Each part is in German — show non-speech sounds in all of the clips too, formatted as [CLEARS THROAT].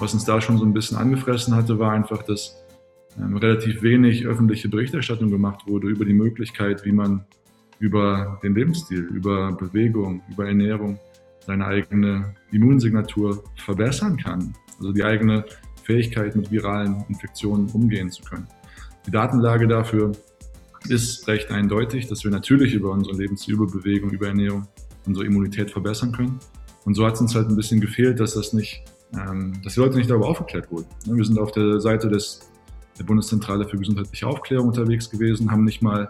Was uns da schon so ein bisschen angefressen hatte, war einfach, dass ähm, relativ wenig öffentliche Berichterstattung gemacht wurde über die Möglichkeit, wie man über den Lebensstil, über Bewegung, über Ernährung seine eigene Immunsignatur verbessern kann. Also die eigene Fähigkeit, mit viralen Infektionen umgehen zu können. Die Datenlage dafür ist recht eindeutig, dass wir natürlich über unsere Lebensstil, über Bewegung, über Ernährung unsere Immunität verbessern können. Und so hat es uns halt ein bisschen gefehlt, dass das nicht, dass die Leute nicht darüber aufgeklärt wurden. Wir sind auf der Seite des, der Bundeszentrale für gesundheitliche Aufklärung unterwegs gewesen, haben nicht mal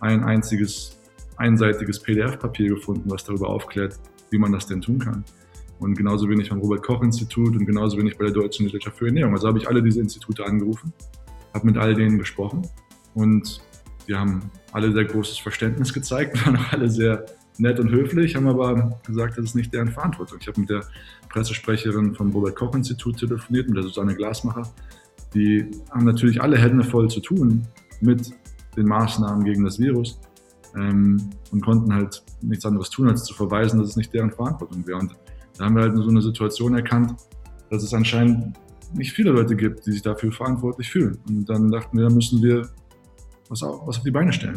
ein einziges einseitiges PDF-Papier gefunden, was darüber aufklärt, wie man das denn tun kann. Und genauso ich beim Robert-Koch-Institut und genauso ich bei der Deutschen Gesellschaft für Ernährung. Also habe ich alle diese Institute angerufen, habe mit all denen gesprochen und die haben alle sehr großes Verständnis gezeigt, [LAUGHS] waren auch alle sehr nett und höflich, haben aber gesagt, das ist nicht deren Verantwortung. Ich habe mit der Pressesprecherin vom Robert-Koch-Institut telefoniert, mit der Susanne Glasmacher. Die haben natürlich alle Hände voll zu tun mit den Maßnahmen gegen das Virus ähm, und konnten halt nichts anderes tun, als zu verweisen, dass es nicht deren Verantwortung wäre. Und da haben wir halt so eine Situation erkannt, dass es anscheinend nicht viele Leute gibt, die sich dafür verantwortlich fühlen. Und dann dachten wir, da müssen wir was auf, was auf die Beine stellen.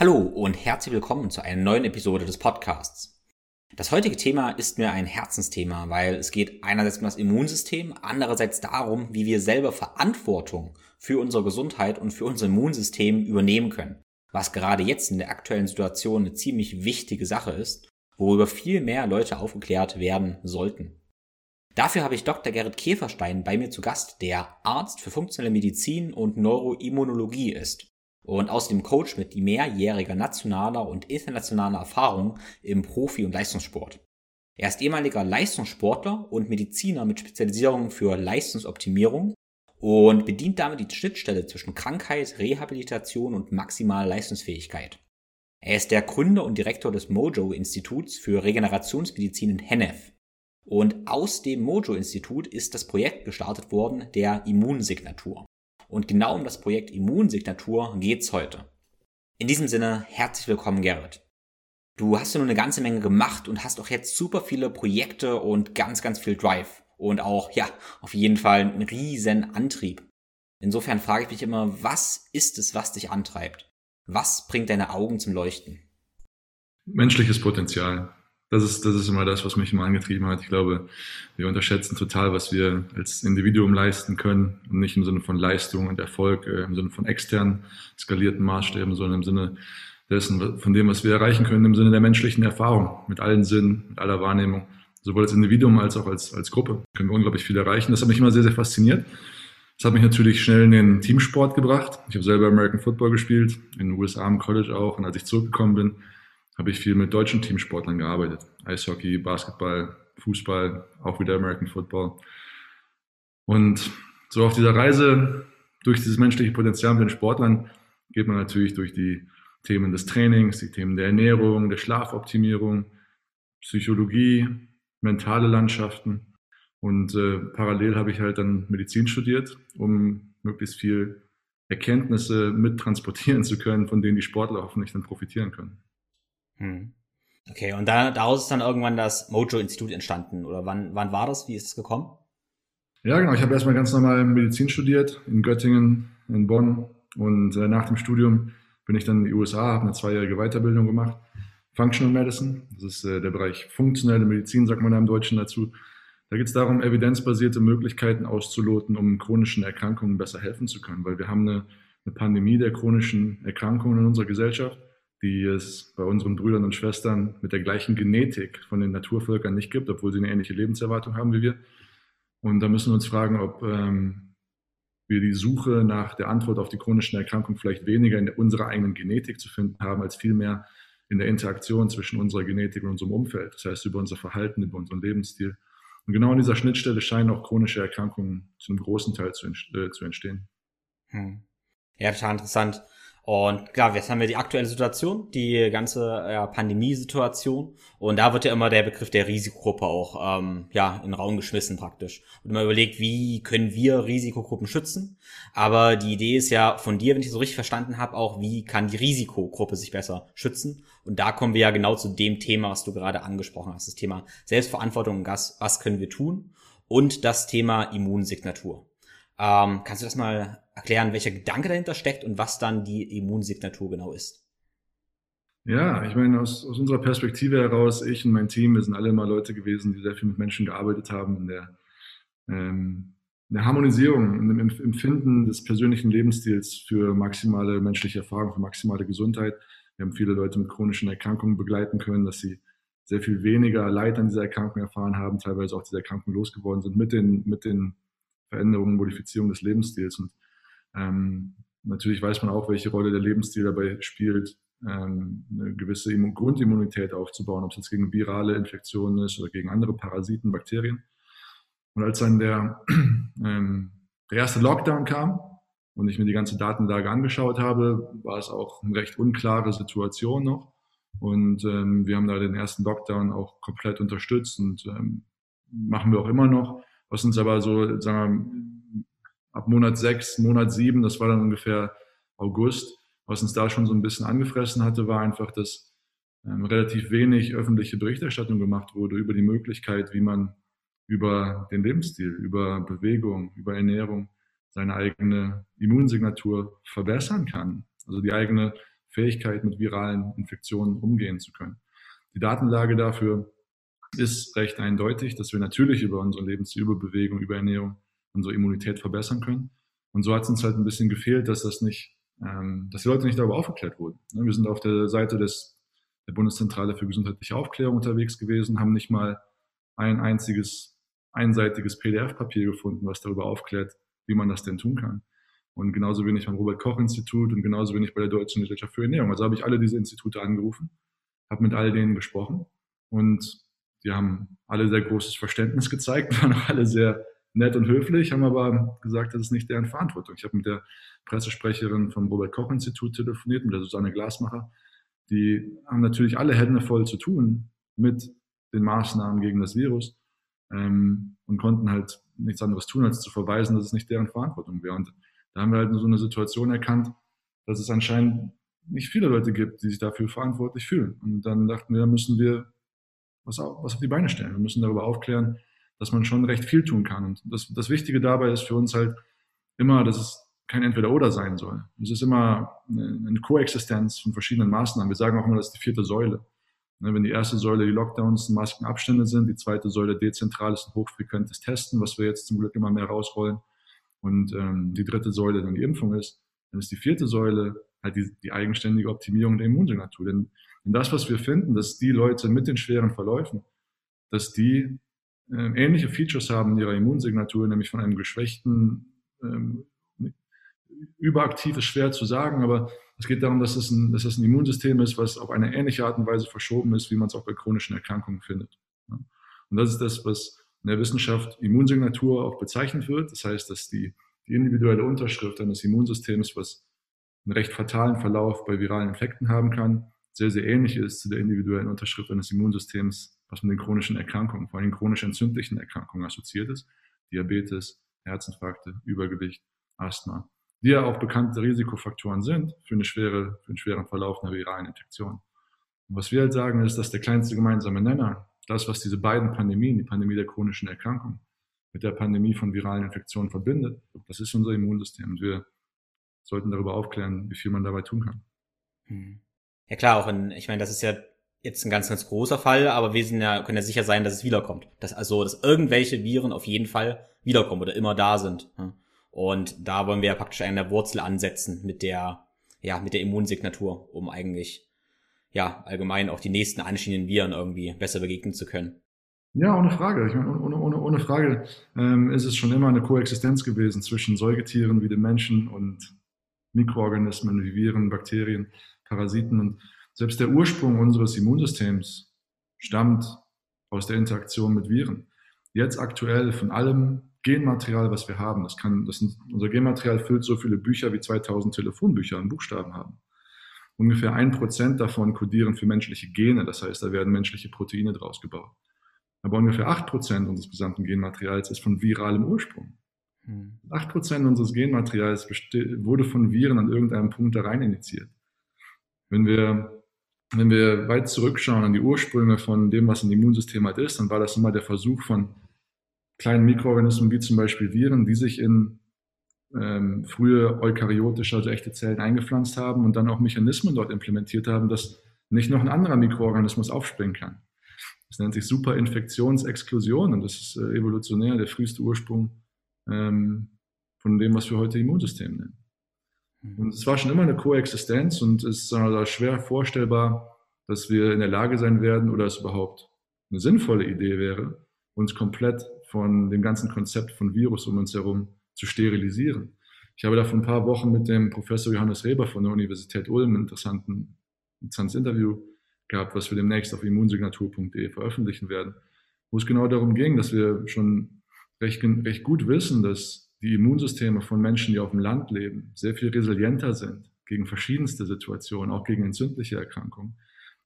Hallo und herzlich willkommen zu einer neuen Episode des Podcasts. Das heutige Thema ist mir ein Herzensthema, weil es geht einerseits um das Immunsystem, andererseits darum, wie wir selber Verantwortung für unsere Gesundheit und für unser Immunsystem übernehmen können. Was gerade jetzt in der aktuellen Situation eine ziemlich wichtige Sache ist, worüber viel mehr Leute aufgeklärt werden sollten. Dafür habe ich Dr. Gerrit Käferstein bei mir zu Gast, der Arzt für funktionelle Medizin und Neuroimmunologie ist und außerdem Coach mit mehrjähriger nationaler und internationaler Erfahrung im Profi- und Leistungssport. Er ist ehemaliger Leistungssportler und Mediziner mit Spezialisierung für Leistungsoptimierung und bedient damit die Schnittstelle zwischen Krankheit, Rehabilitation und maximaler Leistungsfähigkeit. Er ist der Gründer und Direktor des Mojo-Instituts für Regenerationsmedizin in Hennef. Und aus dem Mojo-Institut ist das Projekt gestartet worden der Immunsignatur. Und genau um das Projekt Immunsignatur geht's heute. In diesem Sinne, herzlich willkommen, Gerrit. Du hast ja nun eine ganze Menge gemacht und hast auch jetzt super viele Projekte und ganz, ganz viel Drive. Und auch, ja, auf jeden Fall einen riesen Antrieb. Insofern frage ich mich immer, was ist es, was dich antreibt? Was bringt deine Augen zum Leuchten? Menschliches Potenzial das ist, das ist immer das, was mich immer angetrieben hat. Ich glaube, wir unterschätzen total, was wir als Individuum leisten können. Und nicht im Sinne von Leistung und Erfolg, äh, im Sinne von externen, skalierten Maßstäben, sondern im Sinne dessen, von dem, was wir erreichen können, im Sinne der menschlichen Erfahrung, mit allen Sinnen, mit aller Wahrnehmung. Sowohl als Individuum als auch als, als Gruppe können wir unglaublich viel erreichen. Das hat mich immer sehr, sehr fasziniert. Das hat mich natürlich schnell in den Teamsport gebracht. Ich habe selber American Football gespielt, in den USA im College auch. Und als ich zurückgekommen bin, habe ich viel mit deutschen Teamsportlern gearbeitet. Eishockey, Basketball, Fußball, auch wieder American Football. Und so auf dieser Reise durch dieses menschliche Potenzial mit den Sportlern geht man natürlich durch die Themen des Trainings, die Themen der Ernährung, der Schlafoptimierung, Psychologie, mentale Landschaften. Und äh, parallel habe ich halt dann Medizin studiert, um möglichst viel Erkenntnisse mittransportieren zu können, von denen die Sportler hoffentlich dann profitieren können. Hm. Okay, und da, daraus ist dann irgendwann das Mojo-Institut entstanden. Oder wann, wann war das? Wie ist es gekommen? Ja, genau. Ich habe erstmal ganz normal Medizin studiert in Göttingen, in Bonn. Und äh, nach dem Studium bin ich dann in die USA, habe eine zweijährige Weiterbildung gemacht. Functional Medicine, das ist äh, der Bereich funktionelle Medizin, sagt man da im Deutschen dazu. Da geht es darum, evidenzbasierte Möglichkeiten auszuloten, um chronischen Erkrankungen besser helfen zu können. Weil wir haben eine, eine Pandemie der chronischen Erkrankungen in unserer Gesellschaft die es bei unseren Brüdern und Schwestern mit der gleichen Genetik von den Naturvölkern nicht gibt, obwohl sie eine ähnliche Lebenserwartung haben wie wir. Und da müssen wir uns fragen, ob ähm, wir die Suche nach der Antwort auf die chronischen Erkrankungen vielleicht weniger in unserer eigenen Genetik zu finden haben, als vielmehr in der Interaktion zwischen unserer Genetik und unserem Umfeld. Das heißt, über unser Verhalten, über unseren Lebensstil. Und genau an dieser Schnittstelle scheinen auch chronische Erkrankungen zu einem großen Teil zu, äh, zu entstehen. Hm. Ja, total interessant. Und klar, jetzt haben wir die aktuelle Situation, die ganze ja, Pandemiesituation. Und da wird ja immer der Begriff der Risikogruppe auch ähm, ja, in den Raum geschmissen praktisch. Und immer überlegt, wie können wir Risikogruppen schützen? Aber die Idee ist ja von dir, wenn ich so richtig verstanden habe, auch, wie kann die Risikogruppe sich besser schützen? Und da kommen wir ja genau zu dem Thema, was du gerade angesprochen hast. Das Thema Selbstverantwortung und was, was können wir tun? Und das Thema Immunsignatur. Ähm, kannst du das mal erklären, welcher Gedanke dahinter steckt und was dann die Immunsignatur genau ist? Ja, ich meine, aus, aus unserer Perspektive heraus, ich und mein Team, wir sind alle mal Leute gewesen, die sehr viel mit Menschen gearbeitet haben, in der, ähm, in der Harmonisierung, in dem Empfinden des persönlichen Lebensstils für maximale menschliche Erfahrung, für maximale Gesundheit. Wir haben viele Leute mit chronischen Erkrankungen begleiten können, dass sie sehr viel weniger Leid an dieser Erkrankung erfahren haben, teilweise auch diese Erkrankung losgeworden sind mit den, mit den Veränderungen, Modifizierungen des Lebensstils. Und ähm, natürlich weiß man auch, welche Rolle der Lebensstil dabei spielt, ähm, eine gewisse Grundimmunität aufzubauen, ob es jetzt gegen virale Infektionen ist oder gegen andere Parasiten, Bakterien. Und als dann der, [CLEARS THROAT] ähm, der erste Lockdown kam und ich mir die ganze Datenlage angeschaut habe, war es auch eine recht unklare Situation noch. Und ähm, wir haben da den ersten Lockdown auch komplett unterstützt und ähm, machen wir auch immer noch was uns aber so, sagen wir, ab Monat sechs, Monat sieben, das war dann ungefähr August, was uns da schon so ein bisschen angefressen hatte, war einfach, dass ähm, relativ wenig öffentliche Berichterstattung gemacht wurde über die Möglichkeit, wie man über den Lebensstil, über Bewegung, über Ernährung seine eigene Immunsignatur verbessern kann. Also die eigene Fähigkeit, mit viralen Infektionen umgehen zu können. Die Datenlage dafür ist recht eindeutig, dass wir natürlich über unsere Lebensstil, über Bewegung, über Ernährung unsere Immunität verbessern können. Und so hat es uns halt ein bisschen gefehlt, dass das nicht, ähm, dass die Leute nicht darüber aufgeklärt wurden. Ne, wir sind auf der Seite des, der Bundeszentrale für gesundheitliche Aufklärung unterwegs gewesen, haben nicht mal ein einziges einseitiges PDF-Papier gefunden, was darüber aufklärt, wie man das denn tun kann. Und genauso bin ich beim Robert-Koch-Institut und genauso bin ich bei der Deutschen Gesellschaft für Ernährung. Also habe ich alle diese Institute angerufen, habe mit all denen gesprochen und die haben alle sehr großes Verständnis gezeigt, [LAUGHS] waren auch alle sehr nett und höflich, haben aber gesagt, das ist nicht deren Verantwortung. Ich habe mit der Pressesprecherin vom Robert Koch Institut telefoniert, mit der Susanne Glasmacher. Die haben natürlich alle Hände voll zu tun mit den Maßnahmen gegen das Virus ähm, und konnten halt nichts anderes tun, als zu verweisen, dass es nicht deren Verantwortung wäre. Und da haben wir halt so eine Situation erkannt, dass es anscheinend nicht viele Leute gibt, die sich dafür verantwortlich fühlen. Und dann dachten wir, da müssen wir was auf, was auf die Beine stellen. Wir müssen darüber aufklären, dass man schon recht viel tun kann. Und das, das Wichtige dabei ist für uns halt immer, dass es kein Entweder-Oder sein soll. Es ist immer eine, Koexistenz von verschiedenen Maßnahmen. Wir sagen auch immer, das ist die vierte Säule. Ne, wenn die erste Säule die Lockdowns und Maskenabstände sind, die zweite Säule dezentrales und hochfrequentes Testen, was wir jetzt zum Glück immer mehr rausrollen, und ähm, die dritte Säule dann die Impfung ist, dann ist die vierte Säule halt die, die eigenständige Optimierung der Immunsignatur. Denn und das, was wir finden, dass die Leute mit den schweren Verläufen, dass die ähnliche Features haben in ihrer Immunsignatur, nämlich von einem geschwächten, ähm, überaktiv ist schwer zu sagen, aber es geht darum, dass es, ein, dass es ein Immunsystem ist, was auf eine ähnliche Art und Weise verschoben ist, wie man es auch bei chronischen Erkrankungen findet. Und das ist das, was in der Wissenschaft Immunsignatur auch bezeichnet wird. Das heißt, dass die, die individuelle Unterschrift eines Immunsystems, was einen recht fatalen Verlauf bei viralen Infekten haben kann, sehr, sehr ähnlich ist zu der individuellen Unterschrift eines Immunsystems, was mit den chronischen Erkrankungen, vor allem chronisch entzündlichen Erkrankungen assoziiert ist. Diabetes, Herzinfarkte, Übergewicht, Asthma, die ja auch bekannte Risikofaktoren sind für, eine schwere, für einen schweren Verlauf einer viralen Infektion. Und was wir halt sagen, ist, dass der kleinste gemeinsame Nenner, das, was diese beiden Pandemien, die Pandemie der chronischen Erkrankung mit der Pandemie von viralen Infektionen verbindet, das ist unser Immunsystem. Und wir sollten darüber aufklären, wie viel man dabei tun kann. Hm. Ja klar, auch in, ich meine, das ist ja jetzt ein ganz, ganz großer Fall, aber wir sind ja, können ja sicher sein, dass es wiederkommt. Dass, also, dass irgendwelche Viren auf jeden Fall wiederkommen oder immer da sind. Und da wollen wir ja praktisch an der Wurzel ansetzen mit der, ja, mit der Immunsignatur, um eigentlich, ja, allgemein auch die nächsten anstehenden Viren irgendwie besser begegnen zu können. Ja, ohne Frage. Ich meine, ohne, ohne, ohne Frage ähm, ist es schon immer eine Koexistenz gewesen zwischen Säugetieren wie den Menschen und Mikroorganismen wie Viren, Bakterien. Parasiten. Und Selbst der Ursprung unseres Immunsystems stammt aus der Interaktion mit Viren. Jetzt aktuell von allem Genmaterial, was wir haben, das kann, das sind, unser Genmaterial füllt so viele Bücher wie 2000 Telefonbücher an Buchstaben haben. Ungefähr ein Prozent davon kodieren für menschliche Gene, das heißt, da werden menschliche Proteine draus gebaut. Aber ungefähr acht Prozent unseres gesamten Genmaterials ist von viralem Ursprung. Hm. Acht Prozent unseres Genmaterials wurde von Viren an irgendeinem Punkt da rein initiiert. Wenn wir, wenn wir weit zurückschauen an die Ursprünge von dem, was ein Immunsystem halt ist, dann war das immer der Versuch von kleinen Mikroorganismen wie zum Beispiel Viren, die sich in ähm, frühe eukaryotische, also echte Zellen eingepflanzt haben und dann auch Mechanismen dort implementiert haben, dass nicht noch ein anderer Mikroorganismus aufspringen kann. Das nennt sich Superinfektionsexklusion und das ist äh, evolutionär der früheste Ursprung ähm, von dem, was wir heute Immunsystem nennen. Mhm. Und es war schon immer eine Koexistenz und es ist also schwer vorstellbar, dass wir in der Lage sein werden oder es überhaupt eine sinnvolle Idee wäre, uns komplett von dem ganzen Konzept von Virus um uns herum zu sterilisieren. Ich habe da vor ein paar Wochen mit dem Professor Johannes Reber von der Universität Ulm ein interessantes Interview gehabt, was wir demnächst auf immunsignatur.de veröffentlichen werden, wo es genau darum ging, dass wir schon recht, recht gut wissen, dass die Immunsysteme von Menschen, die auf dem Land leben, sehr viel resilienter sind gegen verschiedenste Situationen, auch gegen entzündliche Erkrankungen,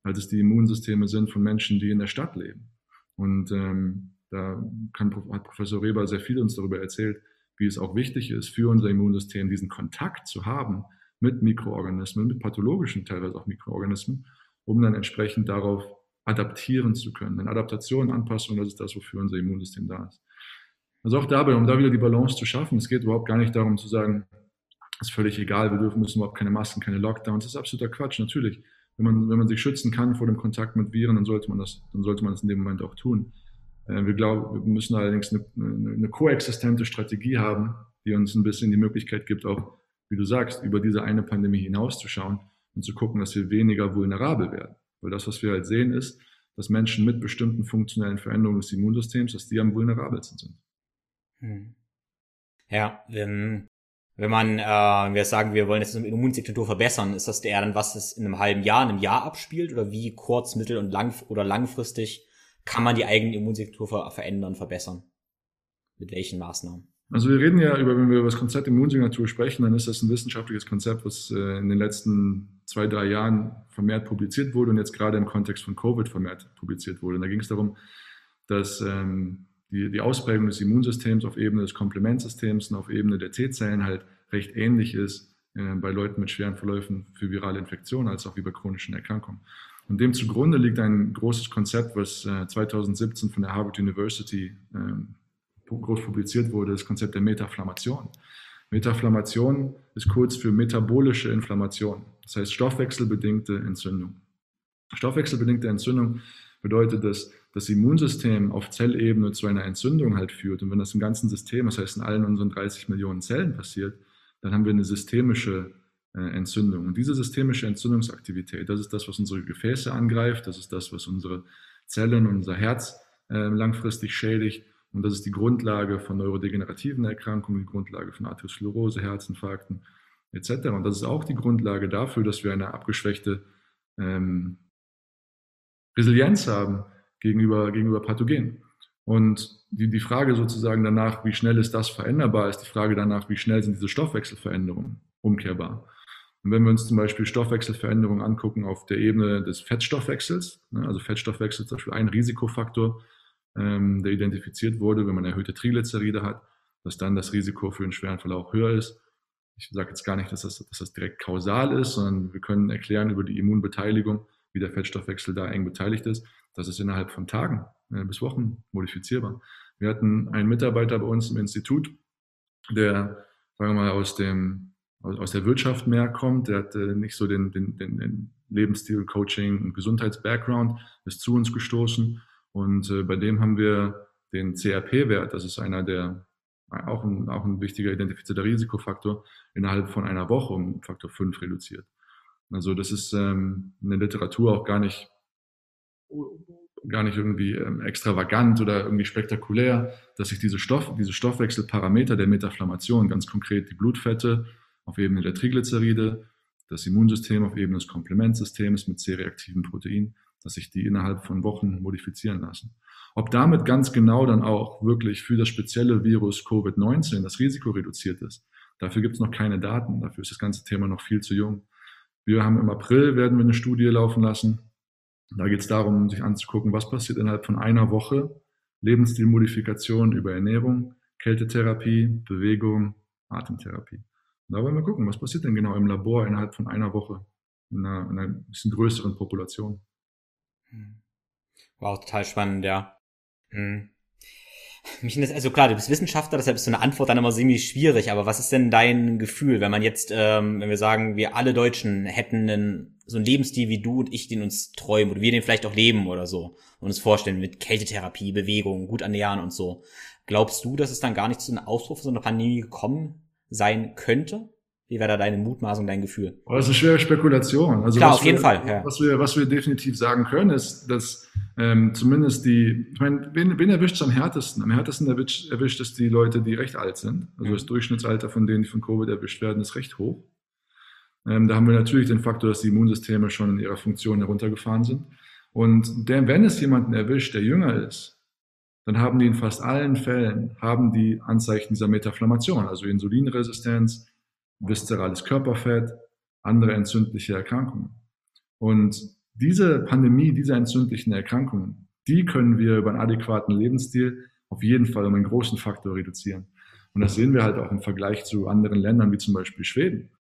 als es die Immunsysteme sind von Menschen, die in der Stadt leben. Und ähm, da kann, hat Professor Reber sehr viel uns darüber erzählt, wie es auch wichtig ist für unser Immunsystem, diesen Kontakt zu haben mit Mikroorganismen, mit pathologischen teilweise auch Mikroorganismen, um dann entsprechend darauf adaptieren zu können. Denn Adaptation, Anpassung, das ist das, wofür unser Immunsystem da ist. Also auch dabei, um da wieder die Balance zu schaffen, es geht überhaupt gar nicht darum zu sagen, es ist völlig egal, wir dürfen müssen überhaupt keine Masken, keine Lockdowns. Das ist absoluter Quatsch, natürlich. Wenn man, wenn man sich schützen kann vor dem Kontakt mit Viren, dann sollte man das, dann sollte man das in dem Moment auch tun. Äh, wir glauben, wir müssen allerdings eine, eine koexistente Strategie haben, die uns ein bisschen die Möglichkeit gibt, auch, wie du sagst, über diese eine Pandemie hinauszuschauen und zu gucken, dass wir weniger vulnerabel werden. Weil das, was wir halt sehen, ist, dass Menschen mit bestimmten funktionellen Veränderungen des Immunsystems, dass die am vulnerabelsten sind. Hm. Ja, wenn, wenn man, äh, wir sagen, wir wollen jetzt das Immunsignatur verbessern, ist das eher dann, was es in einem halben Jahr, in einem Jahr abspielt oder wie kurz-, mittel- und lang oder langfristig kann man die eigene Immunsignatur ver verändern, verbessern? Mit welchen Maßnahmen? Also wir reden ja über, wenn wir über das Konzept Immunsignatur sprechen, dann ist das ein wissenschaftliches Konzept, was äh, in den letzten zwei, drei Jahren vermehrt publiziert wurde und jetzt gerade im Kontext von Covid vermehrt publiziert wurde. Und da ging es darum, dass ähm, die, die Ausprägung des Immunsystems auf Ebene des Komplementsystems und auf Ebene der T-Zellen halt recht ähnlich ist äh, bei Leuten mit schweren Verläufen für virale Infektionen als auch wie bei chronischen Erkrankungen. Und dem zugrunde liegt ein großes Konzept, was äh, 2017 von der Harvard University äh, groß publiziert wurde, das Konzept der Metaflammation. Metaflammation ist kurz für metabolische Inflammation, das heißt stoffwechselbedingte Entzündung. Stoffwechselbedingte Entzündung bedeutet, dass das Immunsystem auf Zellebene zu einer Entzündung halt führt. Und wenn das im ganzen System, das heißt in allen unseren 30 Millionen Zellen passiert, dann haben wir eine systemische äh, Entzündung. Und diese systemische Entzündungsaktivität, das ist das, was unsere Gefäße angreift, das ist das, was unsere Zellen, unser Herz äh, langfristig schädigt. Und das ist die Grundlage von neurodegenerativen Erkrankungen, die Grundlage von Arteriosklerose, Herzinfarkten etc. Und das ist auch die Grundlage dafür, dass wir eine abgeschwächte ähm, Resilienz haben gegenüber, gegenüber Pathogenen. Und die, die Frage sozusagen danach, wie schnell ist das veränderbar, ist die Frage danach, wie schnell sind diese Stoffwechselveränderungen umkehrbar. Und wenn wir uns zum Beispiel Stoffwechselveränderungen angucken auf der Ebene des Fettstoffwechsels, ne, also Fettstoffwechsel ist zum Beispiel ein Risikofaktor, ähm, der identifiziert wurde, wenn man erhöhte Triglyceride hat, dass dann das Risiko für einen schweren Verlauf höher ist. Ich sage jetzt gar nicht, dass das, dass das direkt kausal ist, sondern wir können erklären über die Immunbeteiligung, wie der Fettstoffwechsel da eng beteiligt ist. Das ist innerhalb von Tagen äh, bis Wochen modifizierbar. Wir hatten einen Mitarbeiter bei uns im Institut, der, sagen wir mal, aus dem aus der Wirtschaft mehr kommt, der hat äh, nicht so den, den, den, den Lebensstil, Coaching und Gesundheits-Background, ist zu uns gestoßen und äh, bei dem haben wir den CRP-Wert, das ist einer der auch ein, auch ein wichtiger identifizierter Risikofaktor, innerhalb von einer Woche um Faktor 5 reduziert. Also das ist ähm, in der Literatur auch gar nicht, gar nicht irgendwie ähm, extravagant oder irgendwie spektakulär, dass sich diese, Stoff, diese Stoffwechselparameter der Metaflammation, ganz konkret die Blutfette auf Ebene der Triglyceride, das Immunsystem auf Ebene des Komplementsystems mit C-reaktiven Proteinen, dass sich die innerhalb von Wochen modifizieren lassen. Ob damit ganz genau dann auch wirklich für das spezielle Virus Covid-19 das Risiko reduziert ist, dafür gibt es noch keine Daten. Dafür ist das ganze Thema noch viel zu jung. Wir haben im April werden wir eine Studie laufen lassen. Da geht es darum, sich anzugucken, was passiert innerhalb von einer Woche. Lebensstilmodifikation über Ernährung, Kältetherapie, Bewegung, Atemtherapie. Und da wollen wir gucken, was passiert denn genau im Labor innerhalb von einer Woche in einer, in einer bisschen größeren Population. Hm. Wow, total spannend, ja. Hm. [LAUGHS] Mich das, also klar, du bist Wissenschaftler, deshalb ist so eine Antwort dann immer ziemlich schwierig, aber was ist denn dein Gefühl, wenn man jetzt, ähm, wenn wir sagen, wir alle Deutschen hätten einen, so einen Lebensstil wie du und ich, den uns träumen oder wir den vielleicht auch leben oder so und uns vorstellen mit Kältetherapie, Bewegung, gut ernähren und so. Glaubst du, dass es dann gar nicht zu einem Ausbruch so einer Pandemie gekommen sein könnte? Wie wäre da deine Mutmaßung, dein Gefühl? Oh, das ist eine schwere Spekulation. Also Klar, auf jeden wir, Fall. Ja. Was, wir, was wir definitiv sagen können, ist, dass ähm, zumindest die, ich meine, wen, wen erwischt es am härtesten? Am härtesten erwischt, erwischt es die Leute, die recht alt sind. Also mhm. das Durchschnittsalter von denen, die von Covid erwischt werden, ist recht hoch. Ähm, da haben wir natürlich den Faktor, dass die Immunsysteme schon in ihrer Funktion heruntergefahren sind. Und der, wenn es jemanden erwischt, der jünger ist, dann haben die in fast allen Fällen haben die Anzeichen dieser Metaflammation, also Insulinresistenz, viszerales Körperfett, andere entzündliche Erkrankungen. Und diese Pandemie, diese entzündlichen Erkrankungen, die können wir über einen adäquaten Lebensstil auf jeden Fall um einen großen Faktor reduzieren. Und das sehen wir halt auch im Vergleich zu anderen Ländern, wie zum Beispiel Schweden.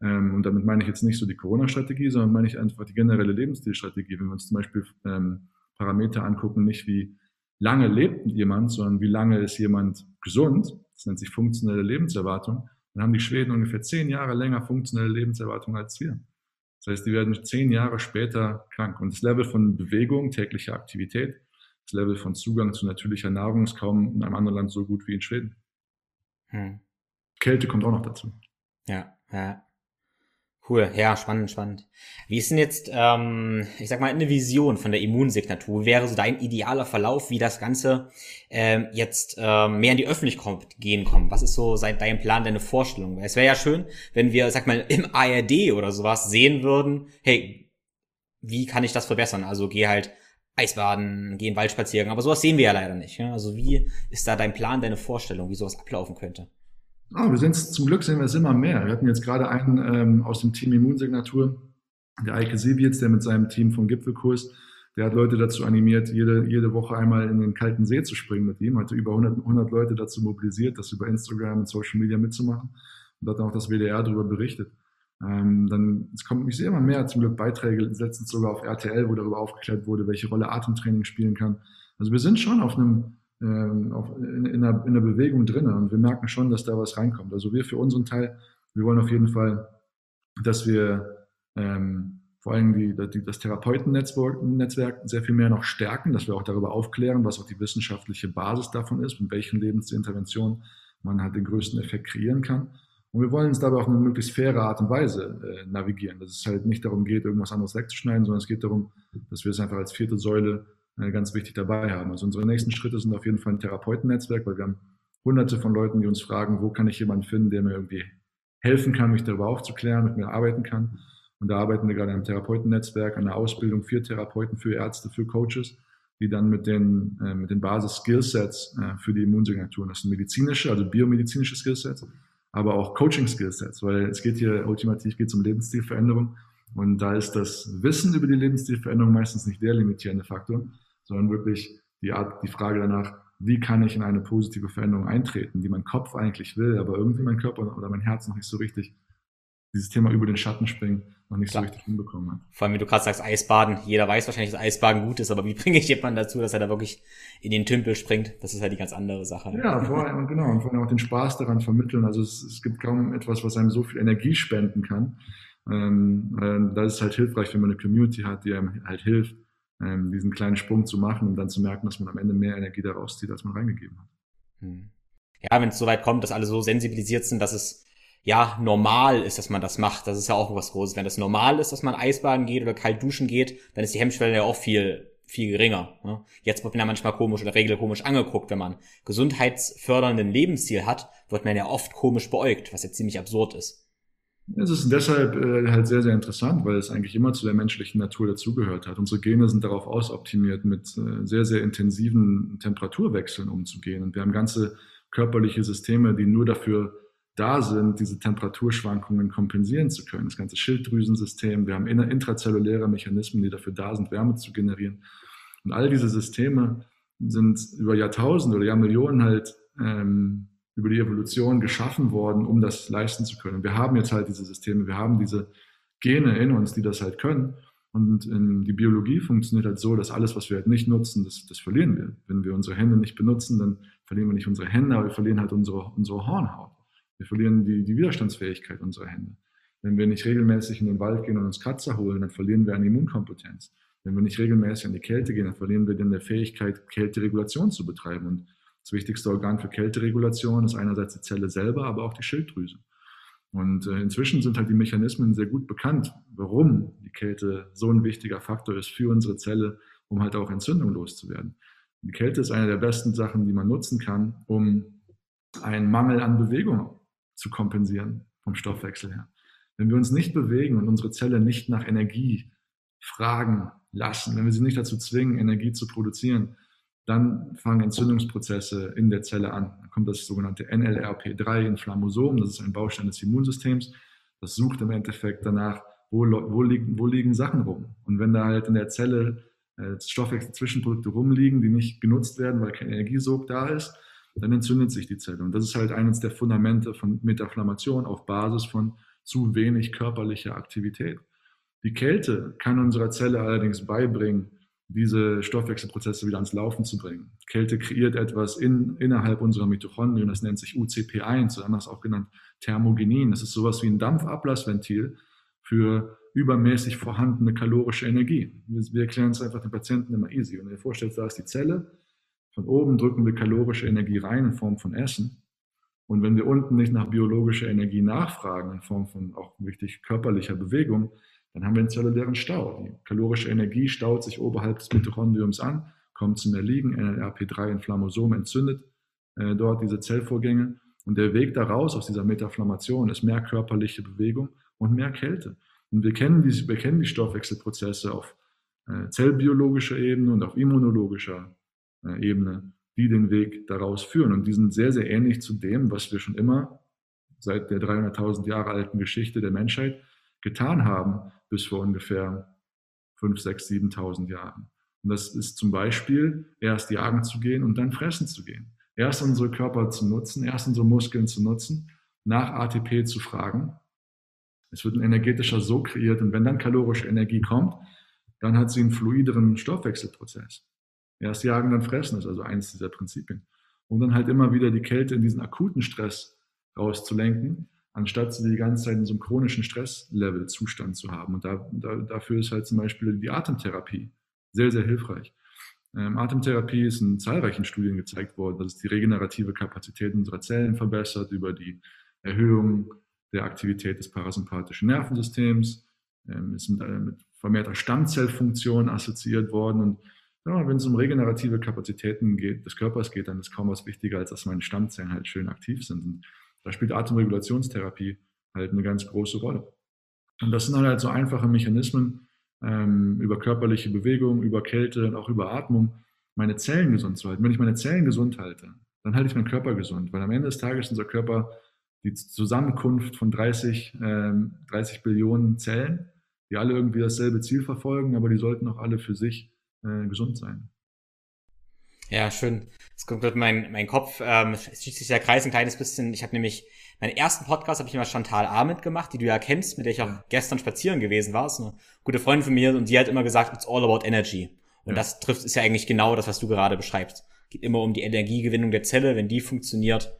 Ähm, und damit meine ich jetzt nicht so die Corona-Strategie, sondern meine ich einfach die generelle Lebensstilstrategie. Wenn wir uns zum Beispiel ähm, Parameter angucken, nicht wie lange lebt jemand, sondern wie lange ist jemand gesund, das nennt sich funktionelle Lebenserwartung, dann haben die Schweden ungefähr zehn Jahre länger funktionelle Lebenserwartung als wir. Das heißt, die werden zehn Jahre später krank. Und das Level von Bewegung, täglicher Aktivität, das Level von Zugang zu natürlicher Nahrung ist kaum in einem anderen Land so gut wie in Schweden. Hm. Kälte kommt auch noch dazu. Ja, ja. Cool, ja, spannend, spannend. Wie ist denn jetzt, ähm, ich sag mal, eine Vision von der Immunsignatur? Wie wäre so dein idealer Verlauf, wie das Ganze ähm, jetzt ähm, mehr in die Öffentlichkeit gehen kommt? Was ist so dein Plan, deine Vorstellung? Es wäre ja schön, wenn wir, sag mal, im ARD oder sowas sehen würden, hey, wie kann ich das verbessern? Also geh halt Eisbaden, geh in Waldspaziergang, aber sowas sehen wir ja leider nicht. Ja? Also wie ist da dein Plan, deine Vorstellung, wie sowas ablaufen könnte? Ah, wir sind zum Glück sehen wir es immer mehr. Wir hatten jetzt gerade einen ähm, aus dem Team Immunsignatur, der Eike Siebitz, der mit seinem Team vom Gipfelkurs, der hat Leute dazu animiert, jede, jede Woche einmal in den kalten See zu springen mit ihm, hatte über 100, 100 Leute dazu mobilisiert, das über Instagram und Social Media mitzumachen und hat dann auch das WDR darüber berichtet. Ähm, dann, es kommt, ich sehe immer mehr zum Glück Beiträge, letztens sogar auf RTL, wo darüber aufgeklärt wurde, welche Rolle Atemtraining spielen kann. Also wir sind schon auf einem, ähm, auf, in, in, einer, in einer Bewegung drin und wir merken schon, dass da was reinkommt. Also wir für unseren Teil, wir wollen auf jeden Fall, dass wir ähm, vor allem die, die, das Therapeutennetzwerk Netzwerk sehr viel mehr noch stärken, dass wir auch darüber aufklären, was auch die wissenschaftliche Basis davon ist, mit welchen Lebensinterventionen man halt den größten Effekt kreieren kann. Und wir wollen uns dabei auch eine möglichst faire Art und Weise äh, navigieren, dass es halt nicht darum geht, irgendwas anderes wegzuschneiden, sondern es geht darum, dass wir es einfach als vierte Säule ganz wichtig dabei haben. Also unsere nächsten Schritte sind auf jeden Fall ein Therapeutennetzwerk, weil wir haben hunderte von Leuten, die uns fragen, wo kann ich jemanden finden, der mir irgendwie helfen kann, mich darüber aufzuklären, mit mir arbeiten kann. Und da arbeiten wir gerade am Therapeutennetzwerk, an der Ausbildung für Therapeuten, für Ärzte, für Coaches, die dann mit den, äh, den Basis-Skillsets äh, für die Immunsignaturen, das sind medizinische, also biomedizinische Skillsets, aber auch Coaching-Skillsets, weil es geht hier ultimativ geht um Lebensstilveränderung. Und da ist das Wissen über die Lebensstilveränderung meistens nicht der limitierende Faktor, sondern wirklich die Art, die Frage danach, wie kann ich in eine positive Veränderung eintreten, die mein Kopf eigentlich will, aber irgendwie mein Körper oder mein Herz noch nicht so richtig dieses Thema über den Schatten springen noch nicht Klar. so richtig hinbekommen hat. Vor allem, wie du gerade sagst, Eisbaden. Jeder weiß wahrscheinlich, dass Eisbaden gut ist, aber wie [LAUGHS] bringe ich jemanden dazu, dass er da wirklich in den Tümpel springt? Das ist halt die ganz andere Sache. Ja, vor allem, [LAUGHS] genau. Und vor allem auch den Spaß daran vermitteln. Also es, es gibt kaum etwas, was einem so viel Energie spenden kann. Ähm, äh, da ist es halt hilfreich, wenn man eine Community hat, die einem halt hilft, ähm, diesen kleinen Sprung zu machen und dann zu merken, dass man am Ende mehr Energie daraus zieht, als man reingegeben hat. Hm. Ja, wenn es soweit kommt, dass alle so sensibilisiert sind, dass es ja normal ist, dass man das macht, das ist ja auch was Großes. Wenn das normal ist, dass man Eisbaden geht oder kalt duschen geht, dann ist die Hemmschwelle ja auch viel viel geringer. Ne? Jetzt wird man ja manchmal komisch oder regel angeguckt, wenn man gesundheitsfördernden Lebensstil hat, wird man ja oft komisch beäugt, was ja ziemlich absurd ist. Es ist deshalb äh, halt sehr, sehr interessant, weil es eigentlich immer zu der menschlichen Natur dazugehört hat. Unsere Gene sind darauf ausoptimiert, mit äh, sehr, sehr intensiven Temperaturwechseln umzugehen. Und wir haben ganze körperliche Systeme, die nur dafür da sind, diese Temperaturschwankungen kompensieren zu können. Das ganze Schilddrüsensystem, wir haben intrazelluläre Mechanismen, die dafür da sind, Wärme zu generieren. Und all diese Systeme sind über Jahrtausende oder Jahrmillionen halt ähm, über die Evolution geschaffen worden, um das leisten zu können. Wir haben jetzt halt diese Systeme, wir haben diese Gene in uns, die das halt können. Und die Biologie funktioniert halt so, dass alles, was wir halt nicht nutzen, das, das verlieren wir. Wenn wir unsere Hände nicht benutzen, dann verlieren wir nicht unsere Hände, aber wir verlieren halt unsere, unsere Hornhaut. Wir verlieren die, die Widerstandsfähigkeit unserer Hände. Wenn wir nicht regelmäßig in den Wald gehen und uns Kratzer holen, dann verlieren wir an Immunkompetenz. Wenn wir nicht regelmäßig an die Kälte gehen, dann verlieren wir dann der Fähigkeit, Kälteregulation zu betreiben. Und das wichtigste Organ für Kälteregulation ist einerseits die Zelle selber, aber auch die Schilddrüse. Und äh, inzwischen sind halt die Mechanismen sehr gut bekannt, warum die Kälte so ein wichtiger Faktor ist für unsere Zelle, um halt auch Entzündung loszuwerden. Die Kälte ist eine der besten Sachen, die man nutzen kann, um einen Mangel an Bewegung zu kompensieren vom Stoffwechsel her. Wenn wir uns nicht bewegen und unsere Zelle nicht nach Energie fragen lassen, wenn wir sie nicht dazu zwingen, Energie zu produzieren, dann fangen Entzündungsprozesse in der Zelle an. Dann kommt das sogenannte NLRP3, Inflammosom, das ist ein Baustein des Immunsystems. Das sucht im Endeffekt danach, wo, wo, liegen, wo liegen Sachen rum. Und wenn da halt in der Zelle äh, Stoffwechsel-Zwischenprodukte rumliegen, die nicht genutzt werden, weil kein Energiesog da ist, dann entzündet sich die Zelle. Und das ist halt eines der Fundamente von Metaflammation auf Basis von zu wenig körperlicher Aktivität. Die Kälte kann unserer Zelle allerdings beibringen, diese Stoffwechselprozesse wieder ans Laufen zu bringen. Kälte kreiert etwas in, innerhalb unserer Mitochondrien, das nennt sich UCP1, oder anders auch genannt Thermogenin. Das ist sowas wie ein Dampfablassventil für übermäßig vorhandene kalorische Energie. Wir, wir erklären es einfach den Patienten immer easy. Wenn du dir vorstellst, da ist die Zelle, von oben drücken wir kalorische Energie rein in Form von Essen. Und wenn wir unten nicht nach biologischer Energie nachfragen, in Form von auch wichtig körperlicher Bewegung, dann haben wir einen zellulären Stau. Die kalorische Energie staut sich oberhalb des Mitochondriums an, kommt zum Erliegen, NLRP3 Inflammosom entzündet äh, dort diese Zellvorgänge. Und der Weg daraus aus dieser Metaflammation ist mehr körperliche Bewegung und mehr Kälte. Und wir kennen die, wir kennen die Stoffwechselprozesse auf äh, zellbiologischer Ebene und auf immunologischer äh, Ebene, die den Weg daraus führen. Und die sind sehr, sehr ähnlich zu dem, was wir schon immer seit der 300.000 Jahre alten Geschichte der Menschheit getan haben, bis vor ungefähr 5, 6, 7.000 Jahren. Und das ist zum Beispiel erst jagen zu gehen und dann fressen zu gehen. Erst unsere Körper zu nutzen, erst unsere Muskeln zu nutzen, nach ATP zu fragen. Es wird ein energetischer Sog kreiert und wenn dann kalorische Energie kommt, dann hat sie einen fluideren Stoffwechselprozess. Erst jagen, dann fressen ist also eines dieser Prinzipien. Und dann halt immer wieder die Kälte in diesen akuten Stress rauszulenken anstatt sie die ganze Zeit in so einem chronischen Stresslevel-Zustand zu haben. Und da, da, dafür ist halt zum Beispiel die Atemtherapie sehr, sehr hilfreich. Ähm, Atemtherapie ist in zahlreichen Studien gezeigt worden, dass es die regenerative Kapazität unserer Zellen verbessert über die Erhöhung der Aktivität des parasympathischen Nervensystems, ähm, ist mit, äh, mit vermehrter Stammzellfunktion assoziiert worden. Und ja, wenn es um regenerative Kapazitäten geht, des Körpers geht, dann ist kaum was wichtiger, als dass meine Stammzellen halt schön aktiv sind. Und da spielt Atemregulationstherapie halt eine ganz große Rolle. Und das sind halt so einfache Mechanismen ähm, über körperliche Bewegung, über Kälte und auch über Atmung, meine Zellen gesund zu halten. Wenn ich meine Zellen gesund halte, dann halte ich meinen Körper gesund, weil am Ende des Tages ist unser Körper die Zusammenkunft von 30, ähm, 30 Billionen Zellen, die alle irgendwie dasselbe Ziel verfolgen, aber die sollten auch alle für sich äh, gesund sein. Ja, schön. Es kommt gerade mein, mein Kopf, ähm, es schließt sich der Kreis ein kleines bisschen. Ich habe nämlich, meinen ersten Podcast habe ich immer Chantal Ahmed gemacht, die du ja kennst, mit der ich auch gestern spazieren gewesen war. ist eine gute Freundin von mir und die hat immer gesagt, it's all about energy. Und ja. das trifft, ist ja eigentlich genau das, was du gerade beschreibst. Geht immer um die Energiegewinnung der Zelle. Wenn die funktioniert,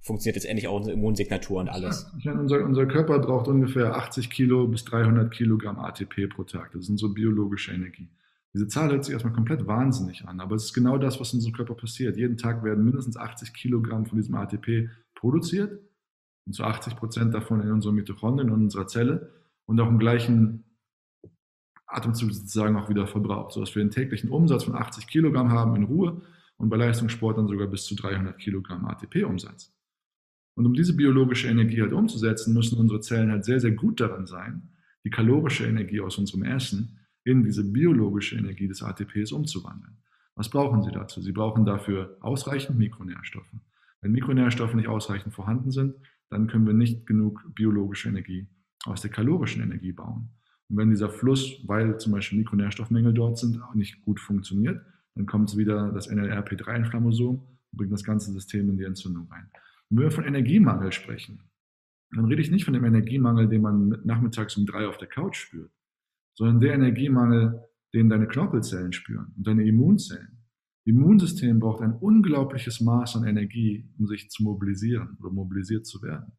funktioniert jetzt endlich auch unsere Immunsignatur und alles. Ja, ich meine, unser, unser Körper braucht ungefähr 80 Kilo bis 300 Kilogramm ATP pro Tag. Das sind so biologische Energie. Diese Zahl hört sich erstmal komplett wahnsinnig an, aber es ist genau das, was in unserem Körper passiert. Jeden Tag werden mindestens 80 Kilogramm von diesem ATP produziert und zu 80 Prozent davon in unseren Mitochondrien und unserer Zelle und auch im gleichen Atemzug sozusagen auch wieder verbraucht, sodass wir einen täglichen Umsatz von 80 Kilogramm haben in Ruhe und bei Leistungssport dann sogar bis zu 300 Kilogramm ATP-Umsatz. Und um diese biologische Energie halt umzusetzen, müssen unsere Zellen halt sehr, sehr gut daran sein, die kalorische Energie aus unserem Essen in diese biologische Energie des ATPs umzuwandeln. Was brauchen sie dazu? Sie brauchen dafür ausreichend Mikronährstoffe. Wenn Mikronährstoffe nicht ausreichend vorhanden sind, dann können wir nicht genug biologische Energie aus der kalorischen Energie bauen. Und wenn dieser Fluss, weil zum Beispiel Mikronährstoffmängel dort sind, nicht gut funktioniert, dann kommt wieder das NLRP3-Inflammosom und bringt das ganze System in die Entzündung rein. Wenn wir von Energiemangel sprechen, dann rede ich nicht von dem Energiemangel, den man nachmittags um drei auf der Couch spürt, sondern der Energiemangel, den deine Knorpelzellen spüren und deine Immunzellen. Immunsystem braucht ein unglaubliches Maß an Energie, um sich zu mobilisieren oder mobilisiert zu werden.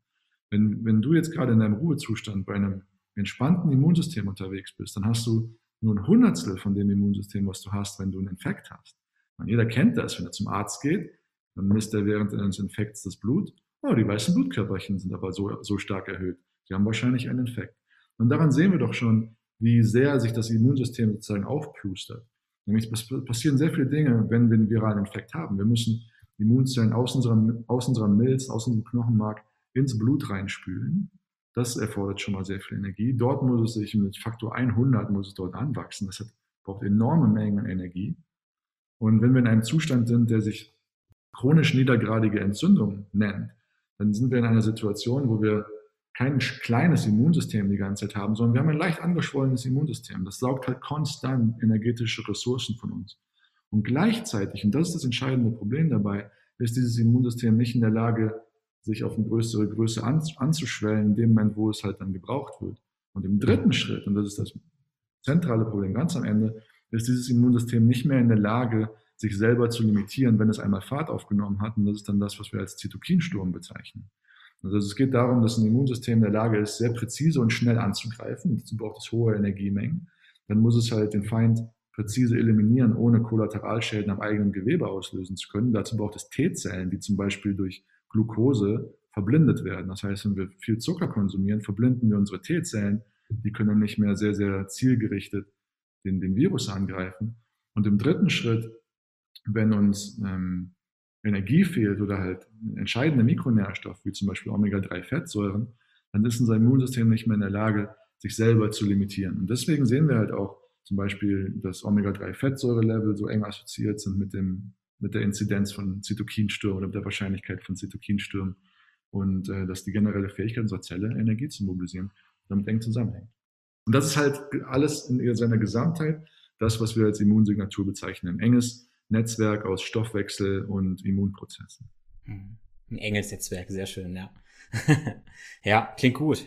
Wenn, wenn du jetzt gerade in deinem Ruhezustand bei einem entspannten Immunsystem unterwegs bist, dann hast du nur ein Hundertstel von dem Immunsystem, was du hast, wenn du einen Infekt hast. Und jeder kennt das, wenn er zum Arzt geht, dann misst er während eines Infekts das Blut. Oh, die weißen Blutkörperchen sind aber so, so stark erhöht. Sie haben wahrscheinlich einen Infekt. Und daran sehen wir doch schon, wie sehr sich das Immunsystem sozusagen aufplustert. Nämlich es passieren sehr viele Dinge, wenn wir einen viralen Infekt haben. Wir müssen Immunzellen aus unserer, aus unserer Milz, aus unserem Knochenmark ins Blut reinspülen. Das erfordert schon mal sehr viel Energie. Dort muss es sich mit Faktor 100 muss es dort anwachsen. Das hat, braucht enorme Mengen an Energie. Und wenn wir in einem Zustand sind, der sich chronisch niedergradige Entzündung nennt, dann sind wir in einer Situation, wo wir kein kleines Immunsystem die ganze Zeit haben, sondern wir haben ein leicht angeschwollenes Immunsystem. Das saugt halt konstant energetische Ressourcen von uns. Und gleichzeitig, und das ist das entscheidende Problem dabei, ist dieses Immunsystem nicht in der Lage, sich auf eine größere Größe anzuschwellen, in dem Moment, wo es halt dann gebraucht wird. Und im dritten Schritt, und das ist das zentrale Problem ganz am Ende, ist dieses Immunsystem nicht mehr in der Lage, sich selber zu limitieren, wenn es einmal Fahrt aufgenommen hat. Und das ist dann das, was wir als Zytokinsturm bezeichnen. Also es geht darum, dass ein Immunsystem in der Lage ist, sehr präzise und schnell anzugreifen. Dazu braucht es hohe Energiemengen. Dann muss es halt den Feind präzise eliminieren, ohne Kollateralschäden am eigenen Gewebe auslösen zu können. Dazu braucht es T-Zellen, die zum Beispiel durch Glucose verblindet werden. Das heißt, wenn wir viel Zucker konsumieren, verblinden wir unsere T-Zellen. Die können nicht mehr sehr, sehr zielgerichtet den, den Virus angreifen. Und im dritten Schritt, wenn uns ähm, Energie fehlt oder halt entscheidende Mikronährstoffe, wie zum Beispiel Omega-3-Fettsäuren, dann ist unser Immunsystem nicht mehr in der Lage, sich selber zu limitieren. Und deswegen sehen wir halt auch zum Beispiel, dass Omega-3-Fettsäure-Level so eng assoziiert sind mit dem mit der Inzidenz von Zytokinstürmen oder mit der Wahrscheinlichkeit von Zytokinstürmen und äh, dass die generelle Fähigkeit unserer Zelle, Energie zu mobilisieren, damit eng zusammenhängt. Und das ist halt alles in seiner Gesamtheit das, was wir als Immunsignatur bezeichnen. Enges Netzwerk aus Stoffwechsel und Immunprozessen. Hm. Ein enges Netzwerk, sehr schön, ja. [LAUGHS] ja, klingt gut.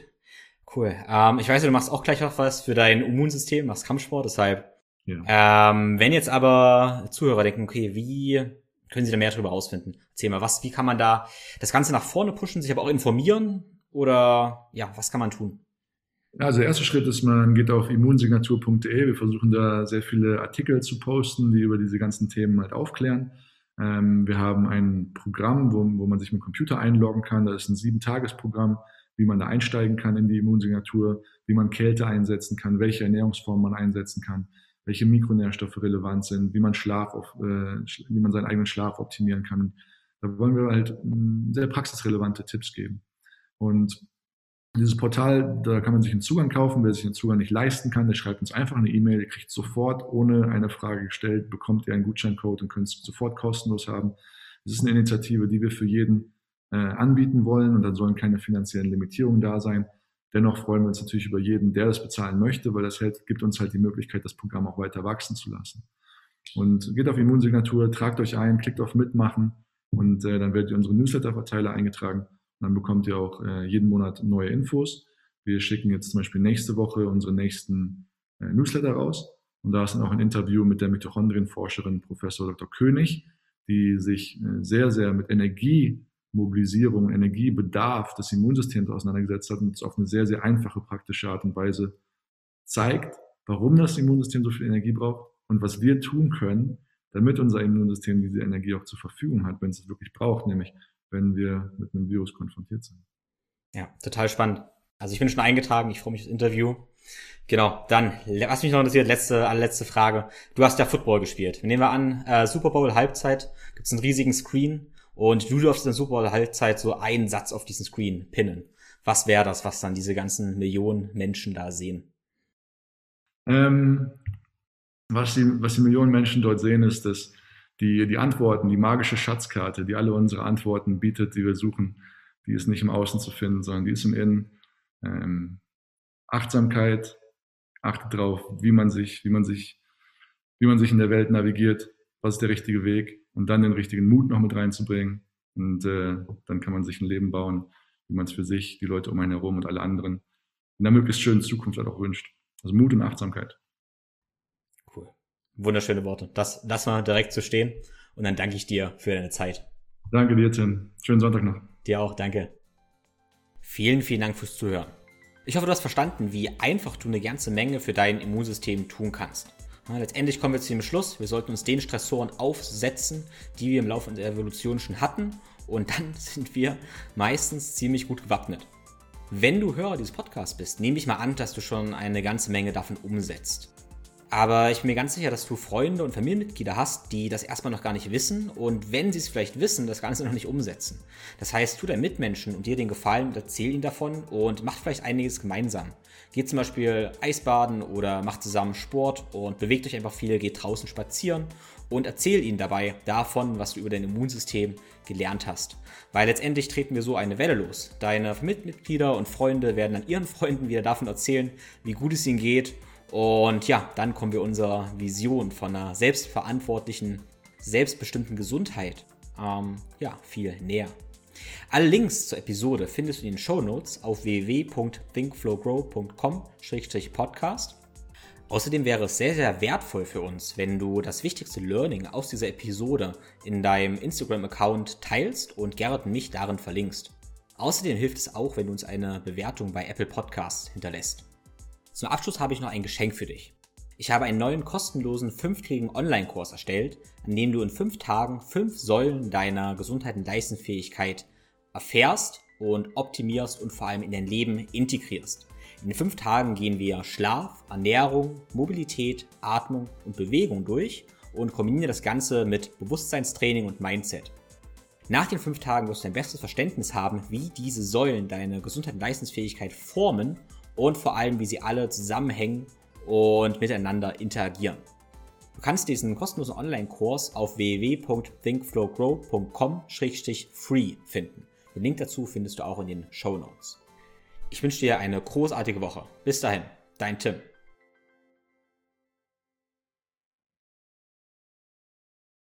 Cool. Ähm, ich weiß, du machst auch gleich noch was für dein Immunsystem, machst Kampfsport, deshalb ja. Ähm, wenn jetzt aber Zuhörer denken, okay, wie können sie da mehr darüber ausfinden? Erzähl mal, was, wie kann man da das Ganze nach vorne pushen, sich aber auch informieren? Oder ja, was kann man tun? Also der erste Schritt ist, man geht auf immunsignatur.de. Wir versuchen da sehr viele Artikel zu posten, die über diese ganzen Themen halt aufklären. Ähm, wir haben ein Programm, wo, wo man sich mit dem Computer einloggen kann. Das ist ein Sieben-Tages-Programm, wie man da einsteigen kann in die Immunsignatur, wie man Kälte einsetzen kann, welche Ernährungsform man einsetzen kann welche Mikronährstoffe relevant sind, wie man Schlaf auf, äh, wie man seinen eigenen Schlaf optimieren kann. Da wollen wir halt sehr praxisrelevante Tipps geben. Und dieses Portal, da kann man sich einen Zugang kaufen. Wer sich den Zugang nicht leisten kann, der schreibt uns einfach eine E-Mail. Ihr kriegt sofort, ohne eine Frage gestellt, bekommt ihr einen Gutscheincode und könnt es sofort kostenlos haben. Das ist eine Initiative, die wir für jeden äh, anbieten wollen und da sollen keine finanziellen Limitierungen da sein. Dennoch freuen wir uns natürlich über jeden, der das bezahlen möchte, weil das halt, gibt uns halt die Möglichkeit, das Programm auch weiter wachsen zu lassen. Und geht auf Immunsignatur, tragt euch ein, klickt auf Mitmachen und äh, dann werdet ihr unsere Newsletter-Verteiler eingetragen. Dann bekommt ihr auch äh, jeden Monat neue Infos. Wir schicken jetzt zum Beispiel nächste Woche unsere nächsten äh, Newsletter raus. Und da ist dann auch ein Interview mit der Mitochondrienforscherin Professor Dr. König, die sich äh, sehr, sehr mit Energie Mobilisierung, Energiebedarf des Immunsystems auseinandergesetzt hat und es auf eine sehr, sehr einfache, praktische Art und Weise zeigt, warum das Immunsystem so viel Energie braucht und was wir tun können, damit unser Immunsystem diese Energie auch zur Verfügung hat, wenn es es wirklich braucht, nämlich wenn wir mit einem Virus konfrontiert sind. Ja, total spannend. Also ich bin schon eingetragen, ich freue mich aufs Interview. Genau, dann, was mich noch interessiert, letzte, allerletzte Frage. Du hast ja Football gespielt. Nehmen wir an, äh, Super Bowl Halbzeit, gibt es einen riesigen Screen und du darfst in der Super Halbzeit so einen Satz auf diesen Screen pinnen. Was wäre das, was dann diese ganzen Millionen Menschen da sehen? Ähm, was, die, was die Millionen Menschen dort sehen, ist, dass die, die Antworten, die magische Schatzkarte, die alle unsere Antworten bietet, die wir suchen, die ist nicht im Außen zu finden, sondern die ist im Innen. Ähm, Achtsamkeit, achte darauf, wie man sich, wie man sich, wie man sich in der Welt navigiert, was ist der richtige Weg und dann den richtigen Mut noch mit reinzubringen. Und äh, dann kann man sich ein Leben bauen, wie man es für sich, die Leute um einen herum und alle anderen in einer möglichst schönen Zukunft halt auch wünscht. Also Mut und Achtsamkeit. Wunderschöne Worte. Das lass mal direkt so stehen. Und dann danke ich dir für deine Zeit. Danke dir, Tim. Schönen Sonntag noch. Dir auch, danke. Vielen, vielen Dank fürs Zuhören. Ich hoffe, du hast verstanden, wie einfach du eine ganze Menge für dein Immunsystem tun kannst. Letztendlich kommen wir zu dem Schluss, wir sollten uns den Stressoren aufsetzen, die wir im Laufe der Evolution schon hatten und dann [LAUGHS] sind wir meistens ziemlich gut gewappnet. Wenn du Hörer dieses Podcasts bist, nehme ich mal an, dass du schon eine ganze Menge davon umsetzt. Aber ich bin mir ganz sicher, dass du Freunde und Familienmitglieder hast, die das erstmal noch gar nicht wissen und wenn sie es vielleicht wissen, das Ganze noch nicht umsetzen. Das heißt, tu deinen Mitmenschen und dir den Gefallen und erzähl ihnen davon und macht vielleicht einiges gemeinsam. Geht zum Beispiel Eisbaden oder macht zusammen Sport und bewegt euch einfach viel, geht draußen spazieren und erzähl ihnen dabei davon, was du über dein Immunsystem gelernt hast. Weil letztendlich treten wir so eine Welle los. Deine Mitglieder und Freunde werden dann ihren Freunden wieder davon erzählen, wie gut es ihnen geht und ja, dann kommen wir unserer Vision von einer selbstverantwortlichen, selbstbestimmten Gesundheit ähm, ja, viel näher. Alle Links zur Episode findest du in den Show Notes auf www.thinkflowgrow.com-podcast. Außerdem wäre es sehr, sehr wertvoll für uns, wenn du das wichtigste Learning aus dieser Episode in deinem Instagram-Account teilst und Gerrit und mich darin verlinkst. Außerdem hilft es auch, wenn du uns eine Bewertung bei Apple Podcasts hinterlässt. Zum Abschluss habe ich noch ein Geschenk für dich. Ich habe einen neuen kostenlosen fünftägigen Online-Kurs erstellt, an dem du in fünf Tagen fünf Säulen deiner Gesundheit und Leistungsfähigkeit erfährst und optimierst und vor allem in dein Leben integrierst. In fünf Tagen gehen wir Schlaf, Ernährung, Mobilität, Atmung und Bewegung durch und kombinieren das Ganze mit Bewusstseinstraining und Mindset. Nach den fünf Tagen wirst du ein besseres Verständnis haben, wie diese Säulen deine Gesundheit und Leistungsfähigkeit formen und vor allem, wie sie alle zusammenhängen und miteinander interagieren. Du kannst diesen kostenlosen Online-Kurs auf www.thinkflowgrow.com-free finden. Den Link dazu findest du auch in den Show Notes. Ich wünsche dir eine großartige Woche. Bis dahin, dein Tim.